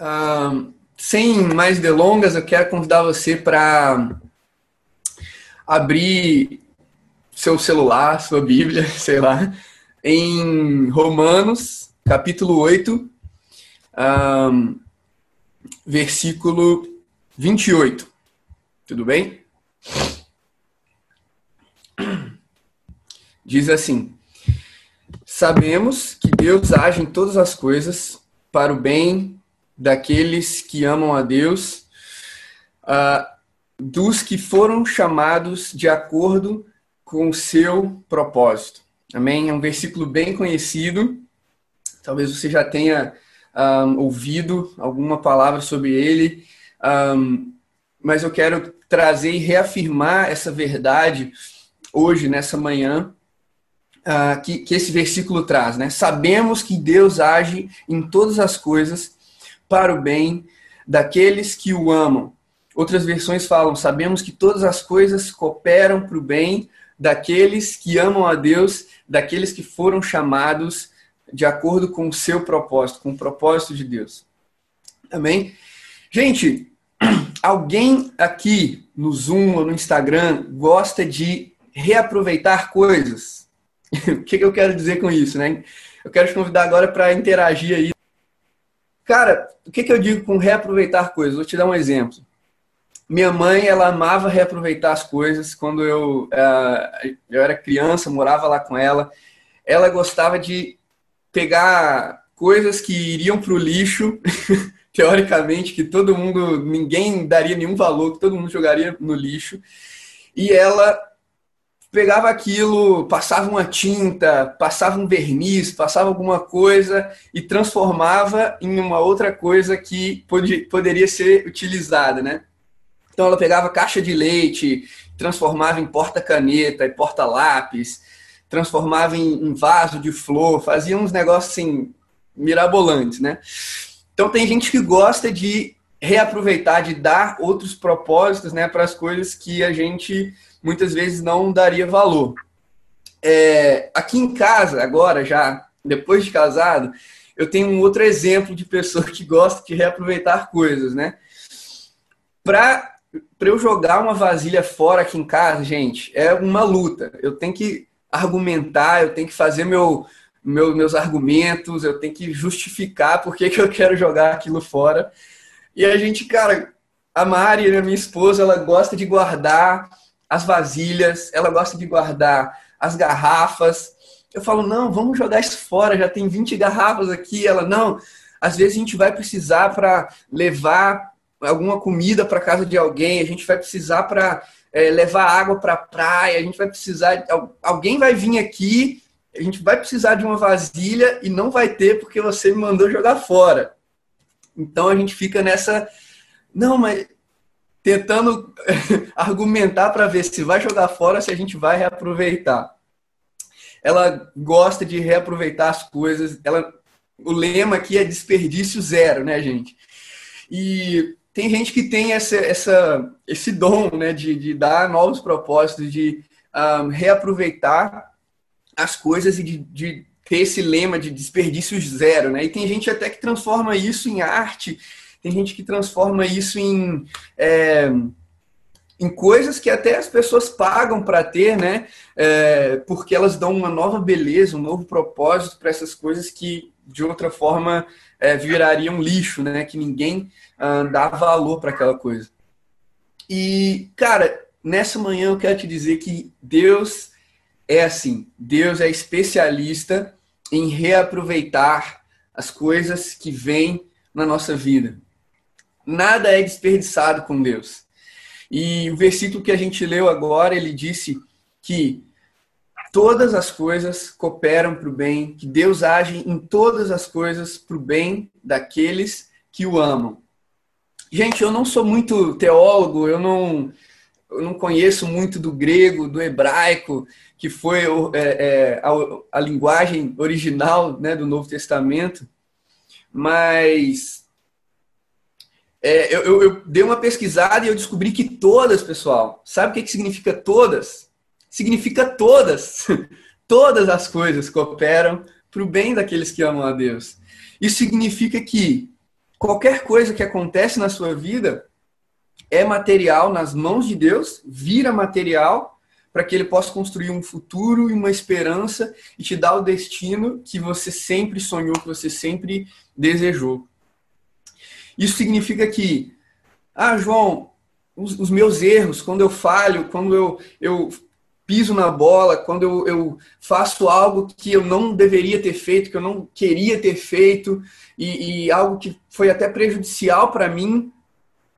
Uh, sem mais delongas, eu quero convidar você para abrir seu celular, sua Bíblia, sei lá, em Romanos, capítulo 8, um, versículo 28. Tudo bem? Diz assim: Sabemos que Deus age em todas as coisas para o bem daqueles que amam a Deus, uh, dos que foram chamados de acordo com o seu propósito. Amém? É um versículo bem conhecido. Talvez você já tenha um, ouvido alguma palavra sobre ele, um, mas eu quero trazer e reafirmar essa verdade hoje, nessa manhã, uh, que, que esse versículo traz. Né? Sabemos que Deus age em todas as coisas para o bem daqueles que o amam. Outras versões falam: sabemos que todas as coisas cooperam para o bem daqueles que amam a Deus, daqueles que foram chamados de acordo com o seu propósito, com o propósito de Deus. Amém? Gente, alguém aqui no Zoom ou no Instagram gosta de reaproveitar coisas? o que, eu quero dizer com isso, né? Eu quero te convidar agora para interagir aí. Cara, o que, que eu digo com reaproveitar coisas? Vou te dar um exemplo. Minha mãe, ela amava reaproveitar as coisas. Quando eu, uh, eu era criança, morava lá com ela, ela gostava de pegar coisas que iriam para o lixo, teoricamente, que todo mundo, ninguém daria nenhum valor, que todo mundo jogaria no lixo, e ela pegava aquilo, passava uma tinta, passava um verniz, passava alguma coisa e transformava em uma outra coisa que poderia ser utilizada, né? Então ela pegava caixa de leite, transformava em porta-caneta e porta-lápis, transformava em, vaso de flor, fazia uns negócios assim mirabolantes, né? Então tem gente que gosta de reaproveitar, de dar outros propósitos, né, para as coisas que a gente muitas vezes não daria valor. É, aqui em casa, agora já depois de casado, eu tenho um outro exemplo de pessoa que gosta de reaproveitar coisas, né? Para eu jogar uma vasilha fora aqui em casa, gente, é uma luta. Eu tenho que argumentar, eu tenho que fazer meu, meu meus argumentos, eu tenho que justificar por que, que eu quero jogar aquilo fora. E a gente, cara, a Mari, a minha esposa, ela gosta de guardar as vasilhas, ela gosta de guardar as garrafas. Eu falo, não, vamos jogar isso fora, já tem 20 garrafas aqui. Ela, não, às vezes a gente vai precisar para levar alguma comida para casa de alguém, a gente vai precisar para é, levar água para a praia, a gente vai precisar, alguém vai vir aqui, a gente vai precisar de uma vasilha e não vai ter porque você me mandou jogar fora. Então a gente fica nessa, não, mas tentando argumentar para ver se vai jogar fora, se a gente vai reaproveitar. Ela gosta de reaproveitar as coisas. Ela, o lema aqui é desperdício zero, né, gente? E tem gente que tem essa, essa, esse dom né, de, de dar novos propósitos, de um, reaproveitar as coisas e de, de ter esse lema de desperdício zero. Né? E tem gente até que transforma isso em arte tem gente que transforma isso em, é, em coisas que até as pessoas pagam para ter, né? É, porque elas dão uma nova beleza, um novo propósito para essas coisas que de outra forma é, virariam lixo, né? Que ninguém ah, dá valor para aquela coisa. E, cara, nessa manhã eu quero te dizer que Deus é assim. Deus é especialista em reaproveitar as coisas que vêm na nossa vida. Nada é desperdiçado com Deus. E o versículo que a gente leu agora, ele disse que todas as coisas cooperam para o bem, que Deus age em todas as coisas para o bem daqueles que o amam. Gente, eu não sou muito teólogo, eu não, eu não conheço muito do grego, do hebraico, que foi é, é, a, a linguagem original né, do Novo Testamento, mas é, eu, eu, eu, dei uma pesquisada e eu descobri que todas, pessoal, sabe o que, que significa todas? Significa todas. todas as coisas cooperam para o bem daqueles que amam a Deus. Isso significa que qualquer coisa que acontece na sua vida é material nas mãos de Deus, vira material para que ele possa construir um futuro e uma esperança e te dar o destino que você sempre sonhou, que você sempre desejou. Isso significa que, ah, João, os, os meus erros, quando eu falho, quando eu, eu piso na bola, quando eu, eu, faço algo que eu não deveria ter feito, que eu não queria ter feito, e, e algo que foi até prejudicial para mim,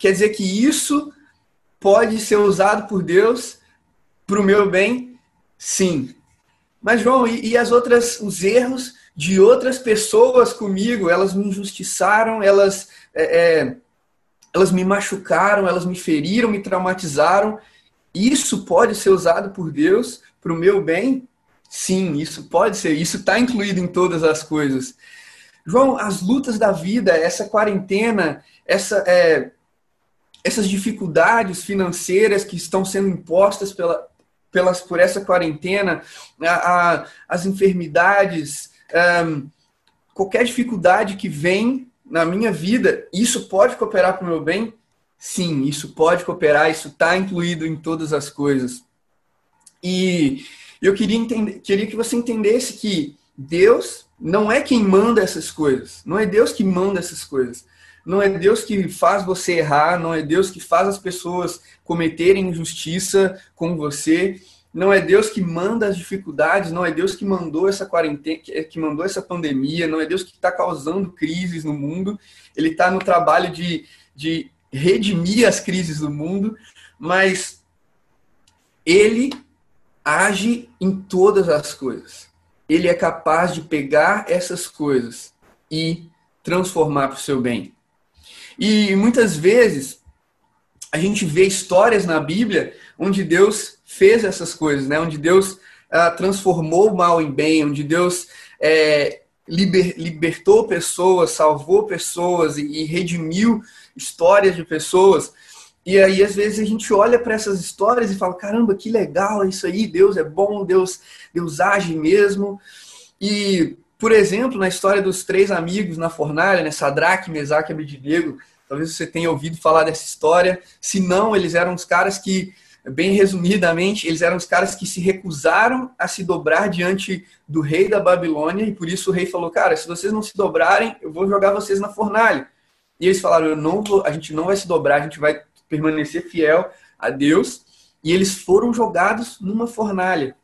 quer dizer que isso pode ser usado por Deus para o meu bem? Sim. Mas, João, e, e, as outras, os erros de outras pessoas comigo? Elas me injustiçaram, elas, é, é, elas me machucaram, elas me feriram, me traumatizaram. Isso pode ser usado por Deus para o meu bem? Sim, isso pode ser. Isso está incluído em todas as coisas. João, as lutas da vida, essa quarentena, essa, é, essas dificuldades financeiras que estão sendo impostas pela, pelas, por essa quarentena, a, a, as enfermidades, um, qualquer dificuldade que vem na minha vida, isso pode cooperar para o meu bem? Sim, isso pode cooperar, isso está incluído em todas as coisas. E eu queria, entender, queria que você entendesse que Deus não é quem manda essas coisas, não é Deus que manda essas coisas. Não é Deus que faz você errar, não é Deus que faz as pessoas cometerem injustiça com você, não é Deus que manda as dificuldades, não é Deus que mandou essa quarentena, que mandou essa pandemia, não é Deus que está causando crises no mundo. Ele está no trabalho de, de redimir as crises do mundo, mas ele age em todas as coisas. Ele é capaz de pegar essas coisas e transformar para o seu bem. E muitas vezes a gente vê histórias na Bíblia onde Deus fez essas coisas, né? onde Deus ah, transformou o mal em bem, onde Deus é, liber, libertou pessoas, salvou pessoas e, e redimiu histórias de pessoas. E aí, às vezes, a gente olha para essas histórias e fala: caramba, que legal isso aí, Deus é bom, Deus, Deus age mesmo. E por exemplo, na história dos três amigos na fornalha, né, Sadraque, Mesaque e Abednego, talvez você tenha ouvido falar dessa história. Se não, eles eram os caras que, bem resumidamente, eles eram os caras que se recusaram a se dobrar diante do rei da Babilônia, e por isso o rei falou: Cara, se vocês não se dobrarem, eu vou jogar vocês na fornalha. E eles falaram: eu não vou, a gente não vai se dobrar, a gente vai permanecer fiel a Deus. E eles foram jogados numa fornalha.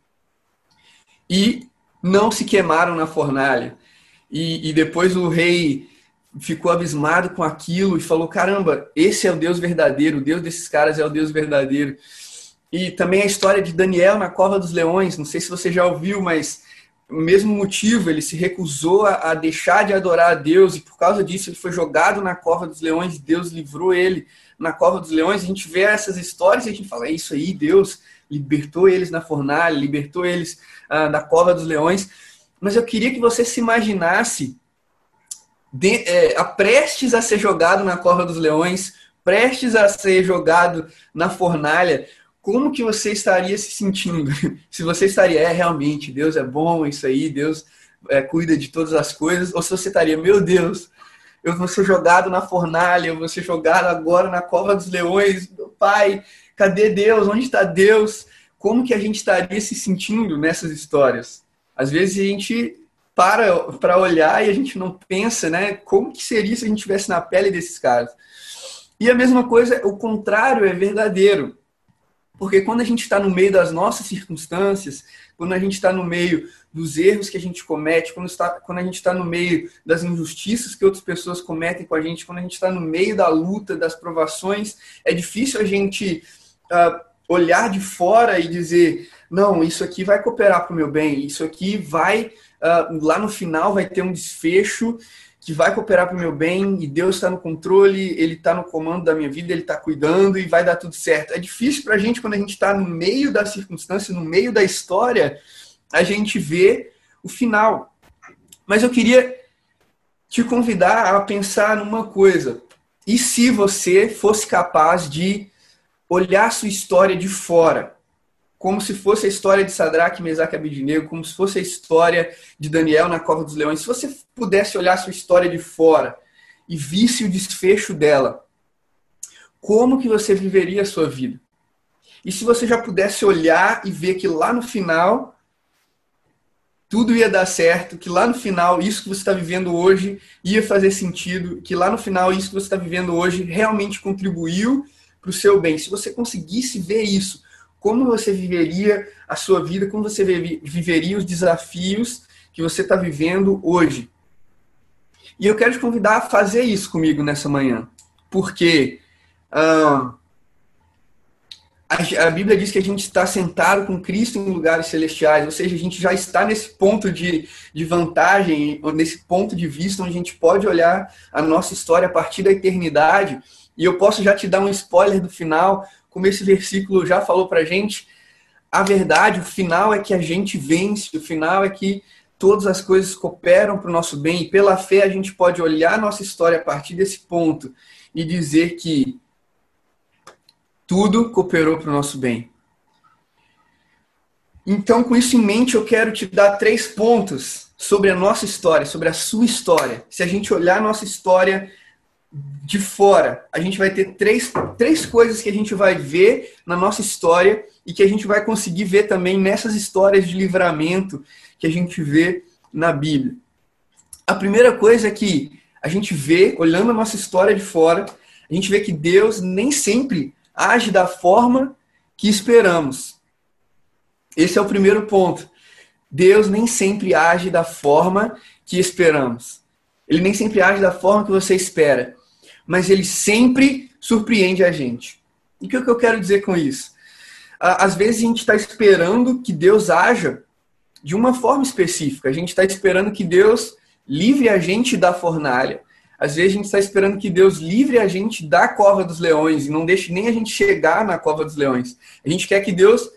E não se queimaram na fornalha. E, e depois o rei ficou abismado com aquilo e falou: caramba, esse é o Deus verdadeiro, o Deus desses caras é o Deus verdadeiro. E também a história de Daniel na cova dos leões, não sei se você já ouviu, mas mesmo motivo, ele se recusou a, a deixar de adorar a Deus e por causa disso ele foi jogado na cova dos leões, Deus livrou ele na cova dos leões. A gente vê essas histórias e a gente fala: é isso aí, Deus libertou eles na fornalha, libertou eles ah, da cova dos leões. Mas eu queria que você se imaginasse de, é, a prestes a ser jogado na cova dos leões, prestes a ser jogado na fornalha, como que você estaria se sentindo? se você estaria, é realmente, Deus é bom, isso aí, Deus é, cuida de todas as coisas, ou se você estaria, meu Deus, eu vou ser jogado na fornalha, eu vou ser jogado agora na cova dos leões, meu pai, Cadê Deus? Onde está Deus? Como que a gente estaria se sentindo nessas histórias? Às vezes a gente para para olhar e a gente não pensa, né? Como que seria se a gente estivesse na pele desses caras? E a mesma coisa, o contrário é verdadeiro. Porque quando a gente está no meio das nossas circunstâncias, quando a gente está no meio dos erros que a gente comete, quando, está, quando a gente está no meio das injustiças que outras pessoas cometem com a gente, quando a gente está no meio da luta, das provações, é difícil a gente uh, olhar de fora e dizer, não, isso aqui vai cooperar para o meu bem, isso aqui vai, uh, lá no final vai ter um desfecho que vai cooperar para o meu bem e Deus está no controle, Ele está no comando da minha vida, Ele está cuidando e vai dar tudo certo. É difícil para a gente, quando a gente está no meio da circunstância, no meio da história, a gente ver o final. Mas eu queria te convidar a pensar numa coisa. E se você fosse capaz de olhar sua história de fora, como se fosse a história de Sadraque, Mesaque e como se fosse a história de Daniel na cova dos leões. Se você pudesse olhar sua história de fora e visse o desfecho dela, como que você viveria a sua vida? E se você já pudesse olhar e ver que lá no final tudo ia dar certo, que lá no final isso que você está vivendo hoje ia fazer sentido, que lá no final isso que você está vivendo hoje realmente contribuiu para o seu bem. Se você conseguisse ver isso, como você viveria a sua vida, como você viveria os desafios que você está vivendo hoje. E eu quero te convidar a fazer isso comigo nessa manhã, porque ah, a, Bíblia diz que a gente está sentado com Cristo em lugares celestiais, ou seja, a gente já está nesse ponto de, de vantagem, nesse ponto de vista onde a gente pode olhar a nossa história a partir da eternidade. E eu posso já te dar um spoiler do final, como esse versículo já falou para gente. A verdade, o final é que a gente vence, o final é que todas as coisas cooperam para o nosso bem, e pela fé a gente pode olhar nossa história a partir desse ponto e dizer que tudo cooperou para o nosso bem. Então, com isso em mente, eu quero te dar três pontos sobre a nossa história, sobre a sua história. Se a gente olhar a nossa história de fora, a gente vai ter três, três coisas que a gente vai ver na nossa história e que a gente vai conseguir ver também nessas histórias de livramento que a gente vê na Bíblia. A primeira coisa é que a gente vê, olhando a nossa história de fora, a gente vê que Deus nem sempre age da forma que esperamos. Esse é o primeiro ponto. Deus nem sempre age da forma que esperamos. Ele nem sempre age da forma que você espera. Mas ele sempre surpreende a gente. E o que eu quero dizer com isso? Às vezes a gente está esperando que Deus haja de uma forma específica. A gente está esperando que Deus livre a gente da fornalha. Às vezes a gente está esperando que Deus livre a gente da cova dos leões e não deixe nem a gente chegar na cova dos leões. A gente quer que Deus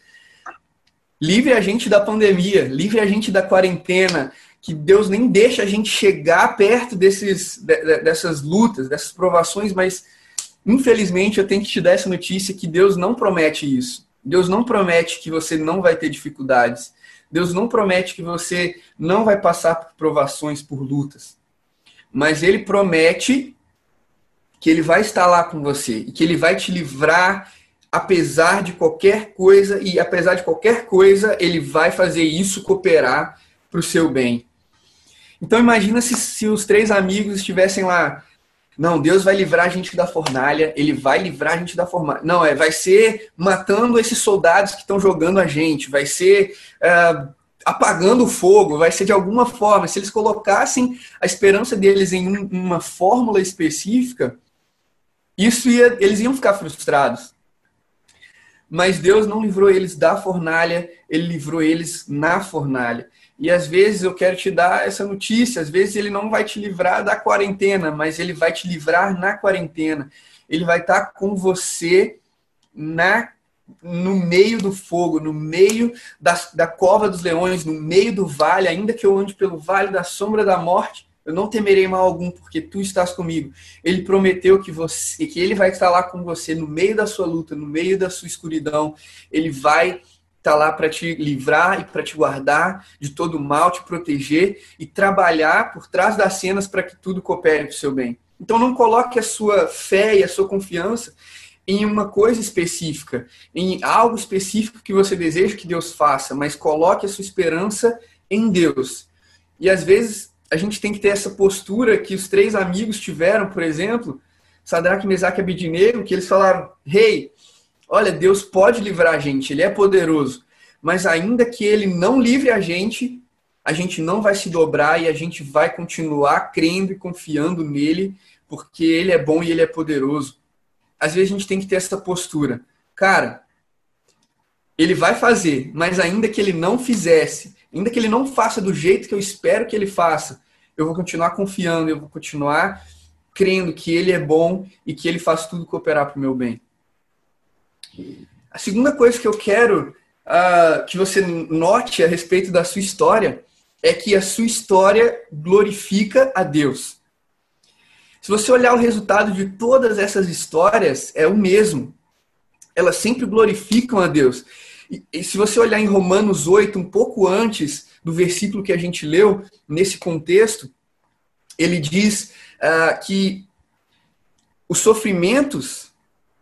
livre a gente da pandemia, livre a gente da quarentena, que Deus nem deixe a gente chegar perto desses, dessas lutas, dessas provações, mas infelizmente eu tenho que te dar essa notícia que Deus não promete isso. Deus não promete que você não vai ter dificuldades. Deus não promete que você não vai passar por provações, por lutas mas ele promete que ele vai estar lá com você e que ele vai te livrar apesar de qualquer coisa e apesar de qualquer coisa, ele vai fazer isso cooperar para o seu bem. Então imagina se, se os três amigos estivessem lá, não, Deus vai livrar a gente da fornalha, ele vai livrar a gente da fornalha. Não, é, vai ser matando esses soldados que estão jogando a gente, vai ser uh, apagando o fogo, vai ser de alguma forma. Se eles colocassem a esperança deles em um, uma fórmula específica, isso ia, eles iam ficar frustrados. Mas Deus não livrou eles da fornalha, ele livrou eles na fornalha. E às vezes eu quero te dar essa notícia, às vezes ele não vai te livrar da quarentena, mas ele vai te livrar na quarentena. Ele vai estar com você na no meio do fogo, no meio da, da cova dos leões, no meio do vale, ainda que eu ande pelo vale da sombra da morte, eu não temerei mal algum, porque tu estás comigo. Ele prometeu que você, que ele vai estar lá com você no meio da sua luta, no meio da sua escuridão. Ele vai estar lá para te livrar e para te guardar de todo mal, te proteger e trabalhar por trás das cenas para que tudo coopere para o seu bem. Então não coloque a sua fé e a sua confiança em uma coisa específica, em algo específico que você deseja que Deus faça, mas coloque a sua esperança em Deus. E às vezes a gente tem que ter essa postura que os três amigos tiveram, por exemplo, Sadraque, Mesaque e Abidinego, que eles falaram: "Rei, hey, olha, Deus pode livrar a gente, ele é poderoso, mas ainda que ele não livre a gente, a gente não vai se dobrar e a gente vai continuar crendo e confiando nele, porque ele é bom e ele é poderoso às vezes a gente tem que ter essa postura. Cara, ele vai fazer, mas ainda que ele não fizesse, ainda que ele não faça do jeito que eu espero que ele faça, eu vou continuar confiando, eu vou continuar crendo que ele é bom e que ele faz tudo cooperar para o meu bem. A segunda coisa que eu quero uh, que você note a respeito da sua história é que a sua história glorifica a Deus. Se você olhar o resultado de todas essas histórias, é o mesmo. Elas sempre glorificam a Deus. E, e se você olhar em Romanos 8, um pouco antes do versículo que a gente leu, nesse contexto, ele diz uh, que os sofrimentos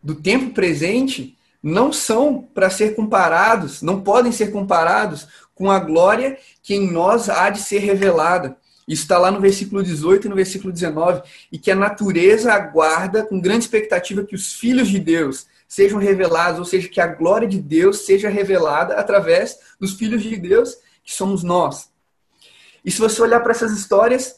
do tempo presente não são para ser comparados, não podem ser comparados com a glória que em nós há de ser revelada. Isso está lá no versículo 18 e no versículo 19. E que a natureza aguarda com grande expectativa que os filhos de Deus sejam revelados, ou seja, que a glória de Deus seja revelada através dos filhos de Deus, que somos nós. E se você olhar para essas histórias,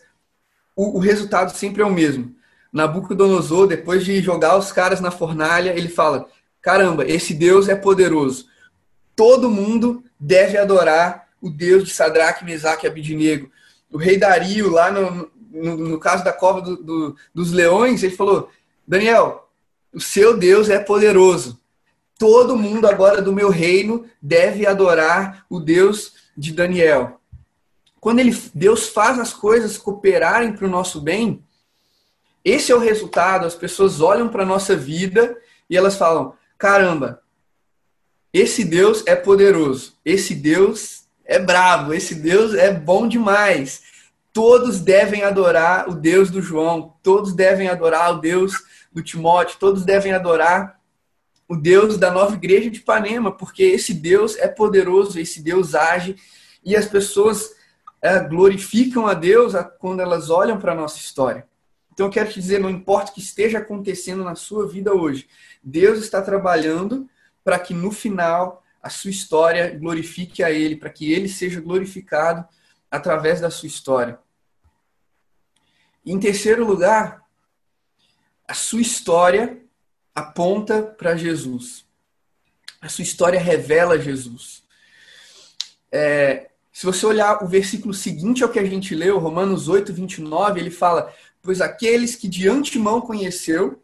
o, o resultado sempre é o mesmo. Nabucodonosor, depois de jogar os caras na fornalha, ele fala: caramba, esse Deus é poderoso. Todo mundo deve adorar o Deus de Sadraque, Mesaque e Abidinego. O rei Dario, lá no, no, no caso da cova do, do, dos leões, ele falou: Daniel, o seu Deus é poderoso. Todo mundo agora do meu reino deve adorar o Deus de Daniel. Quando ele, Deus faz as coisas cooperarem para o nosso bem, esse é o resultado. As pessoas olham para a nossa vida e elas falam: caramba, esse Deus é poderoso, esse Deus é bravo, esse Deus é bom demais. Todos devem adorar o Deus do João, todos devem adorar o Deus do Timóteo, todos devem adorar o Deus da nova igreja de Ipanema, porque esse Deus é poderoso, esse Deus age e as pessoas é, glorificam a Deus quando elas olham para a nossa história. Então eu quero te dizer, não importa o que esteja acontecendo na sua vida hoje, Deus está trabalhando para que no final a sua história glorifique a Ele, para que Ele seja glorificado através da sua história. Em terceiro lugar, a sua história aponta para Jesus. A sua história revela Jesus. É, se você olhar o versículo seguinte ao que a gente leu, Romanos 8, 29, ele fala: Pois aqueles que de antemão conheceu,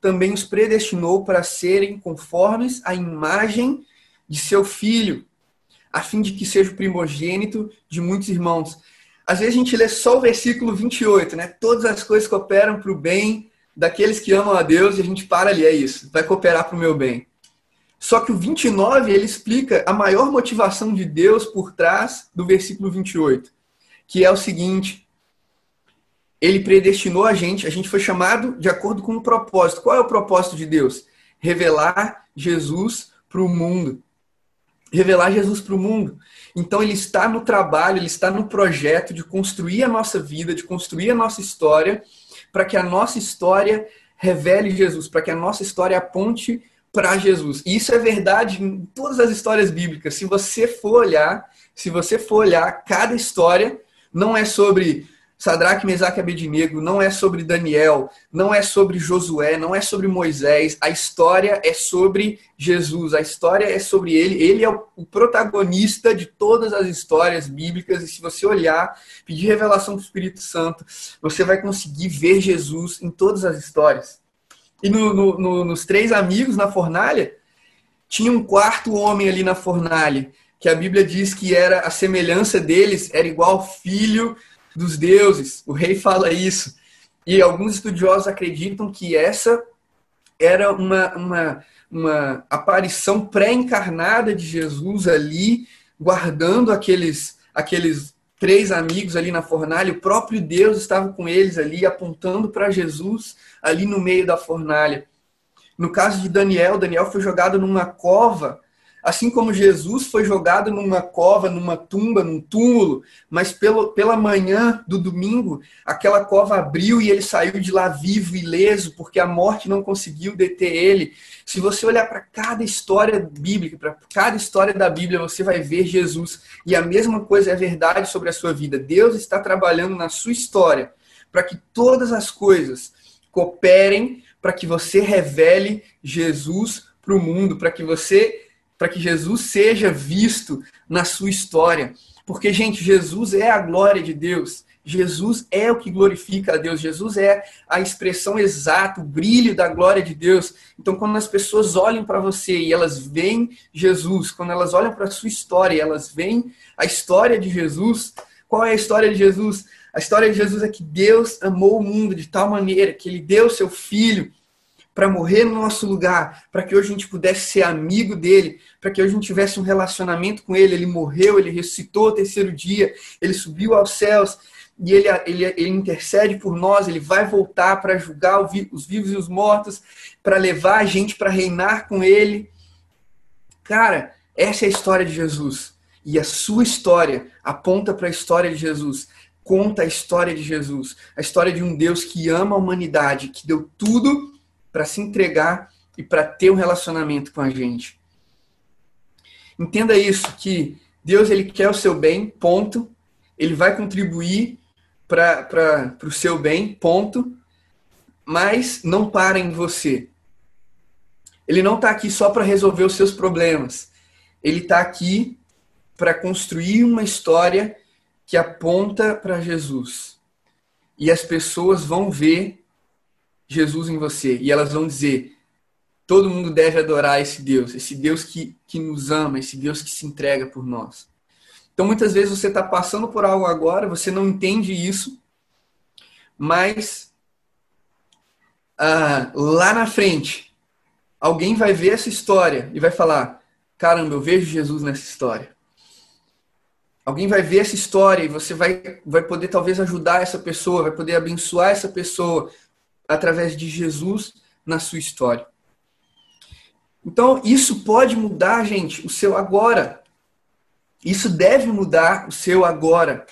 também os predestinou para serem conformes à imagem de seu filho, a fim de que seja o primogênito de muitos irmãos. Às vezes a gente lê só o versículo 28, né? Todas as coisas cooperam para o bem daqueles que amam a Deus e a gente para ali, é isso, vai cooperar para o meu bem. Só que o 29, ele explica a maior motivação de Deus por trás do versículo 28, que é o seguinte: ele predestinou a gente, a gente foi chamado de acordo com o um propósito. Qual é o propósito de Deus? Revelar Jesus para o mundo. Revelar Jesus para o mundo. Então ele está no trabalho, ele está no projeto de construir a nossa vida, de construir a nossa história, para que a nossa história revele Jesus, para que a nossa história aponte para Jesus. E isso é verdade em todas as histórias bíblicas. Se você for olhar, se você for olhar, cada história não é sobre Sadraque, Mesaque e Abednego não é sobre Daniel, não é sobre Josué, não é sobre Moisés. A história é sobre Jesus, a história é sobre ele. Ele é o protagonista de todas as histórias bíblicas. E se você olhar, pedir revelação do Espírito Santo, você vai conseguir ver Jesus em todas as histórias. E no, no, no, nos três amigos na fornalha, tinha um quarto homem ali na fornalha, que a Bíblia diz que era a semelhança deles, era igual filho dos deuses. O rei fala isso. E alguns estudiosos acreditam que essa era uma, uma, uma aparição pré-encarnada de Jesus ali, guardando aqueles, aqueles três amigos ali na fornalha. O próprio Deus estava com eles ali, apontando para Jesus ali no meio da fornalha. No caso de Daniel, Daniel foi jogado numa cova Assim como Jesus foi jogado numa cova, numa tumba, num túmulo, mas pelo, pela manhã do domingo, aquela cova abriu e ele saiu de lá vivo, ileso, porque a morte não conseguiu deter ele. Se você olhar para cada história bíblica, para cada história da Bíblia, você vai ver Jesus. E a mesma coisa é verdade sobre a sua vida. Deus está trabalhando na sua história para que todas as coisas cooperem para que você revele Jesus para o mundo, para que você para que Jesus seja visto na sua história. Porque, gente, Jesus é a glória de Deus. Jesus é o que glorifica a Deus. Jesus é a expressão exata, o brilho da glória de Deus. Então, quando as pessoas olham para você e elas veem Jesus, quando elas olham para a sua história e elas veem a história de Jesus, qual é a história de Jesus? A história de Jesus é que Deus amou o mundo de tal maneira que ele deu seu filho para morrer no nosso lugar, para que hoje a gente pudesse ser amigo dele, para que hoje a gente tivesse um relacionamento com ele. Ele morreu, ele ressuscitou ao terceiro dia, ele subiu aos céus e ele, ele, ele intercede por nós, ele vai voltar para julgar os vivos e os mortos, para levar a gente para reinar com ele. Cara, essa é a história de Jesus. E a sua história aponta para a história de Jesus. Conta a história de Jesus. A história de um Deus que ama a humanidade, que deu tudo para se entregar e para ter um relacionamento com a gente. Entenda isso, que Deus ele quer o seu bem, ponto. Ele vai contribuir para o seu bem, ponto. Mas não para em você. Ele não está aqui só para resolver os seus problemas. Ele está aqui para construir uma história que aponta para Jesus. E as pessoas vão ver Jesus em você. E elas vão dizer: todo mundo deve adorar esse Deus, esse Deus que, que nos ama, esse Deus que se entrega por nós. Então, muitas vezes você está passando por algo agora, você não entende isso, mas ah, lá na frente, alguém vai ver essa história e vai falar: caramba, eu vejo Jesus nessa história. Alguém vai ver essa história e você vai, vai poder talvez ajudar essa pessoa, vai poder abençoar essa pessoa através de Jesus na sua história. Então, isso pode mudar, gente, o seu agora. Isso deve mudar o seu agora.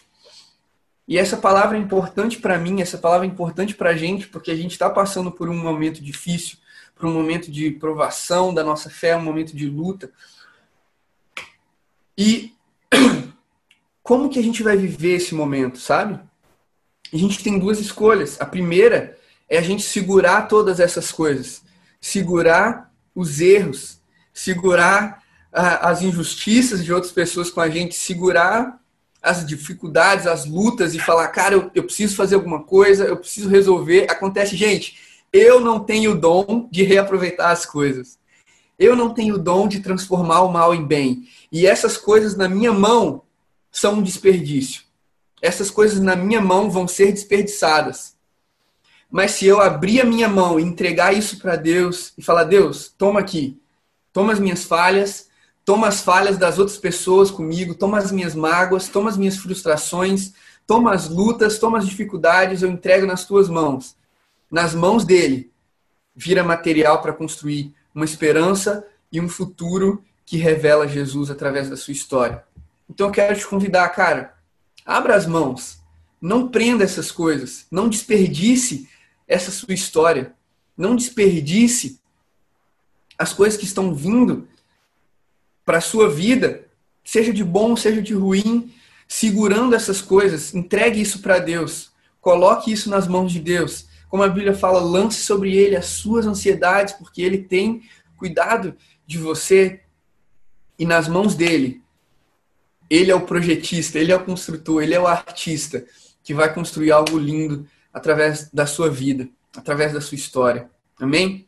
E essa palavra é importante para mim, essa palavra é importante para a gente, porque a gente está passando por um momento difícil, por um momento de provação da nossa fé, um momento de luta. E como que a gente vai viver esse momento, sabe? A gente tem duas escolhas. A primeira é a gente segurar todas essas coisas, segurar os erros, segurar as injustiças de outras pessoas com a gente, segurar as dificuldades, as lutas e falar, cara, eu, eu preciso fazer alguma coisa, eu preciso resolver. Acontece, gente, eu não tenho o dom de reaproveitar as coisas. Eu não tenho o dom de transformar o mal em bem. E essas coisas na minha mão são um desperdício. Essas coisas na minha mão vão ser desperdiçadas. Mas se eu abrir a minha mão e entregar isso para Deus e falar: Deus, toma aqui, toma as minhas falhas, toma as falhas das outras pessoas comigo, toma as minhas mágoas, toma as minhas frustrações, toma as lutas, toma as dificuldades, eu entrego nas tuas mãos. Nas mãos dele, vira material para construir uma esperança e um futuro que revela Jesus através da sua história. Então eu quero te convidar, cara, abra as mãos, não prenda essas coisas, não desperdice essa sua história, não desperdice as coisas que estão vindo para a sua vida, seja de bom, seja de ruim, segurando essas coisas, entregue isso para Deus, coloque isso nas mãos de Deus. Como a Bíblia fala, lance sobre ele as suas ansiedades, porque ele tem cuidado de você e nas mãos dele. Ele é o projetista, ele é o construtor, ele é o artista que vai construir algo lindo através da sua vida, através da sua história. Amém?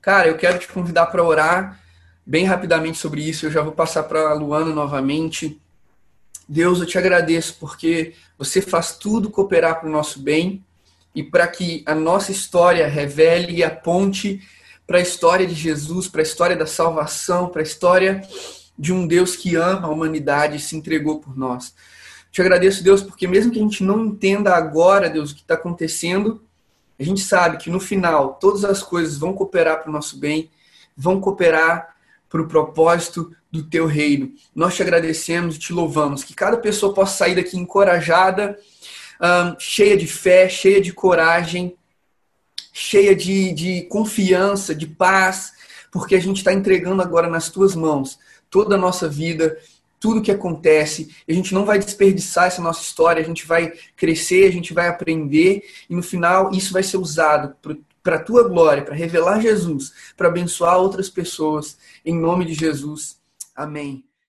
Cara, eu quero te convidar para orar bem rapidamente sobre isso. Eu já vou passar para a Luana novamente. Deus, eu te agradeço porque você faz tudo cooperar para o nosso bem e para que a nossa história revele e aponte para a história de Jesus, para a história da salvação, para a história de um Deus que ama a humanidade e se entregou por nós. Te agradeço, Deus, porque mesmo que a gente não entenda agora, Deus, o que está acontecendo, a gente sabe que no final todas as coisas vão cooperar para o nosso bem, vão cooperar para o propósito do teu reino. Nós te agradecemos e te louvamos. Que cada pessoa possa sair daqui encorajada, cheia de fé, cheia de coragem, cheia de, de confiança, de paz, porque a gente está entregando agora nas tuas mãos toda a nossa vida, tudo que acontece. A gente não vai desperdiçar essa nossa história, a gente vai crescer, a gente vai aprender e no final isso vai ser usado para a tua glória, para revelar Jesus, para abençoar outras pessoas. Em nome de Jesus. Amém.